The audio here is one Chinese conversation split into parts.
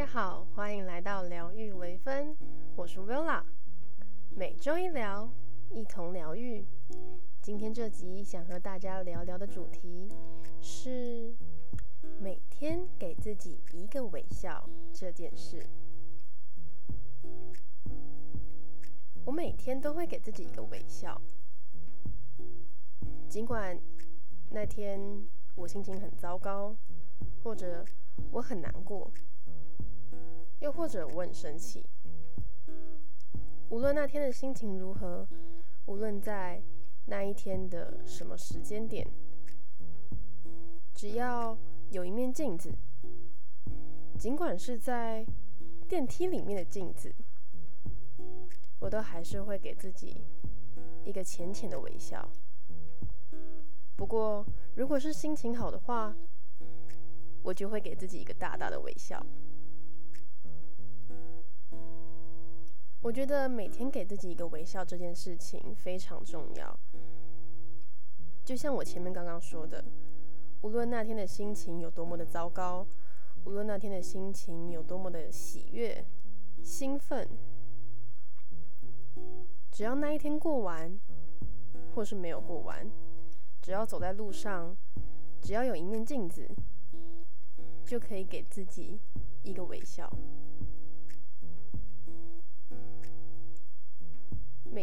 大家好，欢迎来到疗愈微分，我是 Villa，每周一聊，一同疗愈。今天这集想和大家聊聊的主题是每天给自己一个微笑这件事。我每天都会给自己一个微笑，尽管那天我心情很糟糕，或者我很难过。或者我很生气，无论那天的心情如何，无论在那一天的什么时间点，只要有一面镜子，尽管是在电梯里面的镜子，我都还是会给自己一个浅浅的微笑。不过，如果是心情好的话，我就会给自己一个大大的微笑。我觉得每天给自己一个微笑这件事情非常重要。就像我前面刚刚说的，无论那天的心情有多么的糟糕，无论那天的心情有多么的喜悦、兴奋，只要那一天过完，或是没有过完，只要走在路上，只要有一面镜子，就可以给自己一个微笑。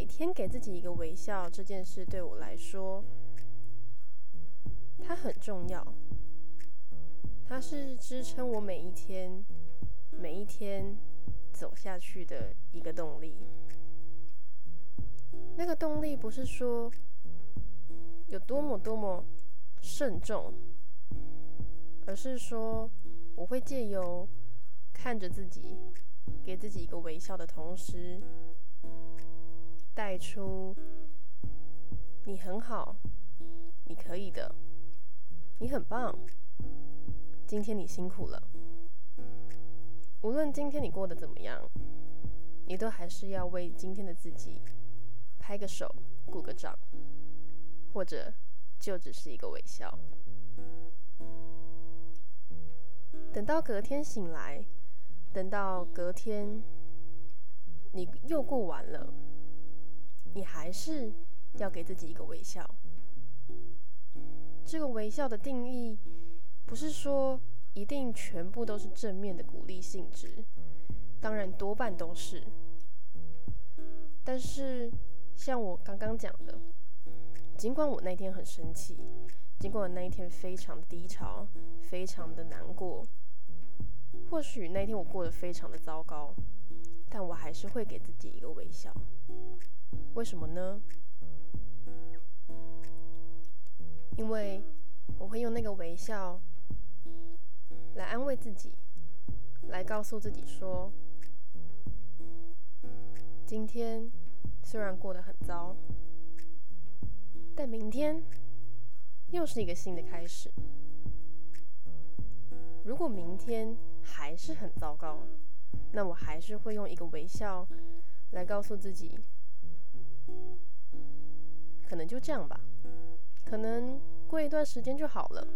天给自己一个微笑这件事对我来说，它很重要。它是支撑我每一天、每一天走下去的一个动力。那个动力不是说有多么多么慎重，而是说我会借由看着自己，给自己一个微笑的同时。带出你很好，你可以的，你很棒。今天你辛苦了。无论今天你过得怎么样，你都还是要为今天的自己拍个手、鼓个掌，或者就只是一个微笑。等到隔天醒来，等到隔天你又过完了。你还是要给自己一个微笑。这个微笑的定义，不是说一定全部都是正面的鼓励性质，当然多半都是。但是像我刚刚讲的，尽管我那天很生气，尽管我那一天非常的低潮，非常的难过，或许那天我过得非常的糟糕，但我还是会给自己一个微笑。为什么呢？因为我会用那个微笑来安慰自己，来告诉自己说：今天虽然过得很糟，但明天又是一个新的开始。如果明天还是很糟糕，那我还是会用一个微笑来告诉自己。可能就这样吧，可能过一段时间就好了。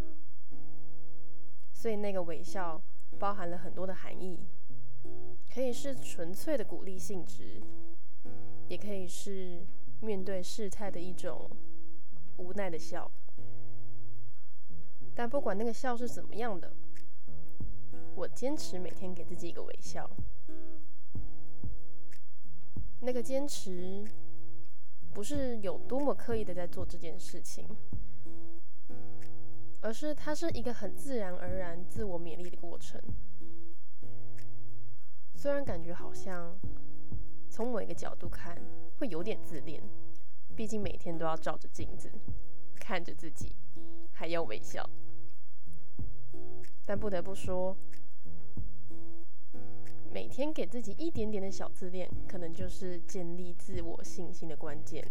所以那个微笑包含了很多的含义，可以是纯粹的鼓励性质，也可以是面对事态的一种无奈的笑。但不管那个笑是怎么样的，我坚持每天给自己一个微笑。那个坚持。不是有多么刻意的在做这件事情，而是它是一个很自然而然、自我勉励的过程。虽然感觉好像从某一个角度看会有点自恋，毕竟每天都要照着镜子看着自己，还要微笑。但不得不说，每天给自己一点点的小自恋，可能就是建立自我信心的关键。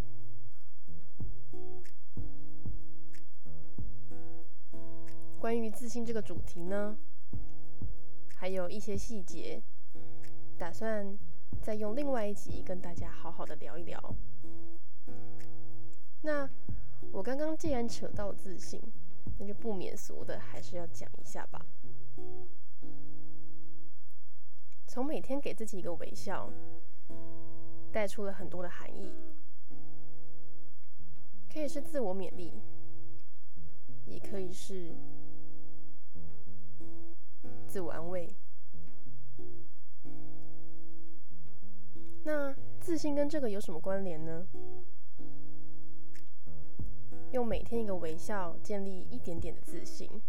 关于自信这个主题呢，还有一些细节，打算再用另外一集跟大家好好的聊一聊。那我刚刚既然扯到自信，那就不免俗的还是要讲一下吧。从每天给自己一个微笑，带出了很多的含义，可以是自我勉励，也可以是自我安慰。那自信跟这个有什么关联呢？用每天一个微笑建立一点点的自信，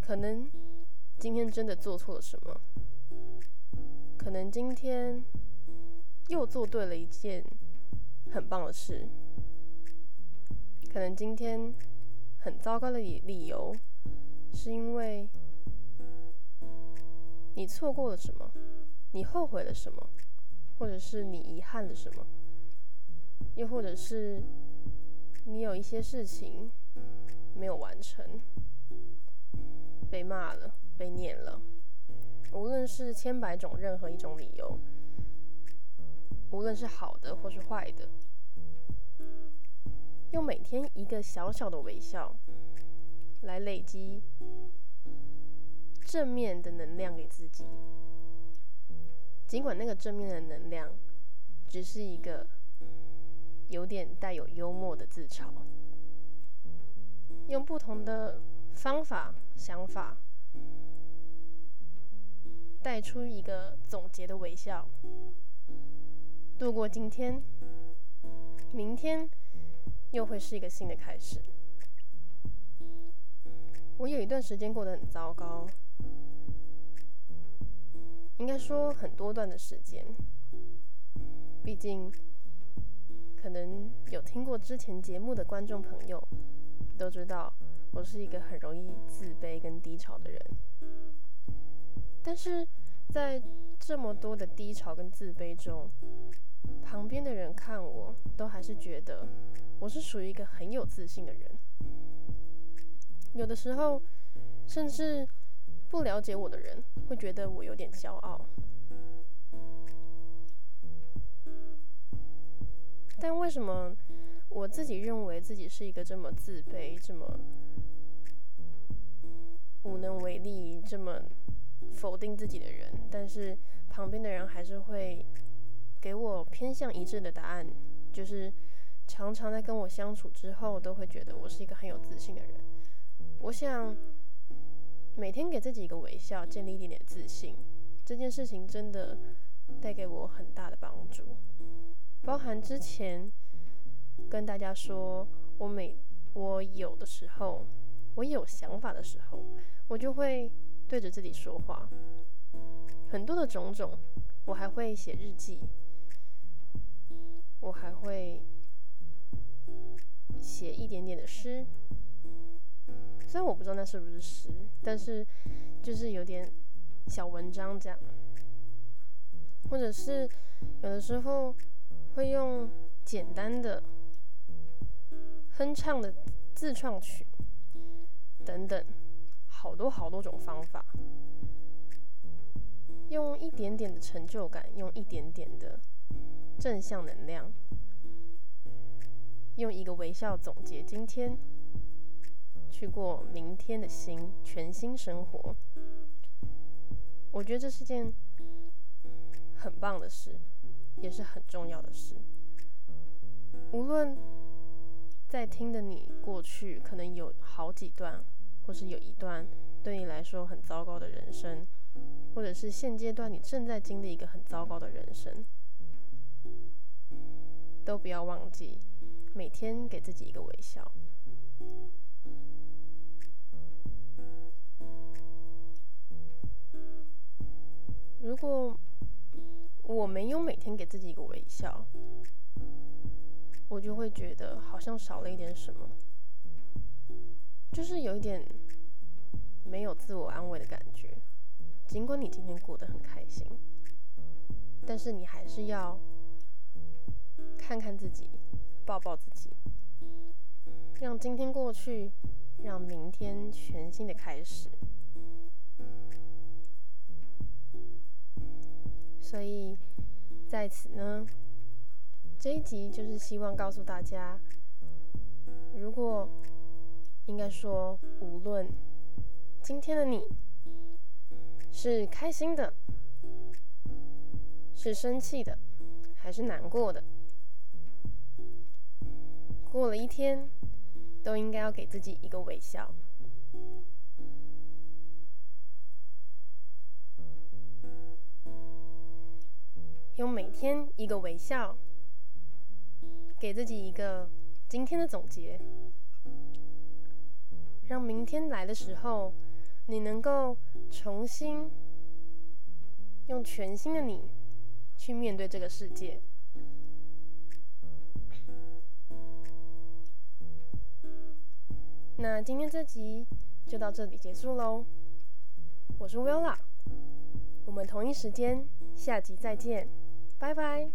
可能今天真的做错了什么，可能今天又做对了一件很棒的事，可能今天很糟糕的理理由是因为你错过了什么，你后悔了什么。或者是你遗憾了什么，又或者是你有一些事情没有完成，被骂了，被念了，无论是千百种任何一种理由，无论是好的或是坏的，用每天一个小小的微笑来累积正面的能量给自己。尽管那个正面的能量只是一个有点带有幽默的自嘲，用不同的方法、想法带出一个总结的微笑，度过今天，明天又会是一个新的开始。我有一段时间过得很糟糕。应该说很多段的时间，毕竟可能有听过之前节目的观众朋友都知道，我是一个很容易自卑跟低潮的人。但是在这么多的低潮跟自卑中，旁边的人看我都还是觉得我是属于一个很有自信的人。有的时候，甚至。不了解我的人会觉得我有点骄傲，但为什么我自己认为自己是一个这么自卑、这么无能为力、这么否定自己的人，但是旁边的人还是会给我偏向一致的答案，就是常常在跟我相处之后，都会觉得我是一个很有自信的人。我想。每天给自己一个微笑，建立一点点自信，这件事情真的带给我很大的帮助。包含之前跟大家说，我每我有的时候，我有想法的时候，我就会对着自己说话。很多的种种，我还会写日记，我还会写一点点的诗。虽然我不知道那是不是诗，但是就是有点小文章这样，或者是有的时候会用简单的哼唱的自创曲等等，好多好多种方法，用一点点的成就感，用一点点的正向能量，用一个微笑总结今天。去过明天的新全新生活，我觉得这是件很棒的事，也是很重要的事。无论在听的你过去可能有好几段，或是有一段对你来说很糟糕的人生，或者是现阶段你正在经历一个很糟糕的人生，都不要忘记每天给自己一个微笑。如果我没有每天给自己一个微笑，我就会觉得好像少了一点什么，就是有一点没有自我安慰的感觉。尽管你今天过得很开心，但是你还是要看看自己，抱抱自己，让今天过去，让明天全新的开始。所以，在此呢，这一集就是希望告诉大家，如果应该说，无论今天的你是开心的，是生气的，还是难过的？过了一天，都应该要给自己一个微笑。用每天一个微笑，给自己一个今天的总结，让明天来的时候，你能够重新用全新的你去面对这个世界。那今天这集就到这里结束喽，我是 Will a 我们同一时间下集再见。拜拜。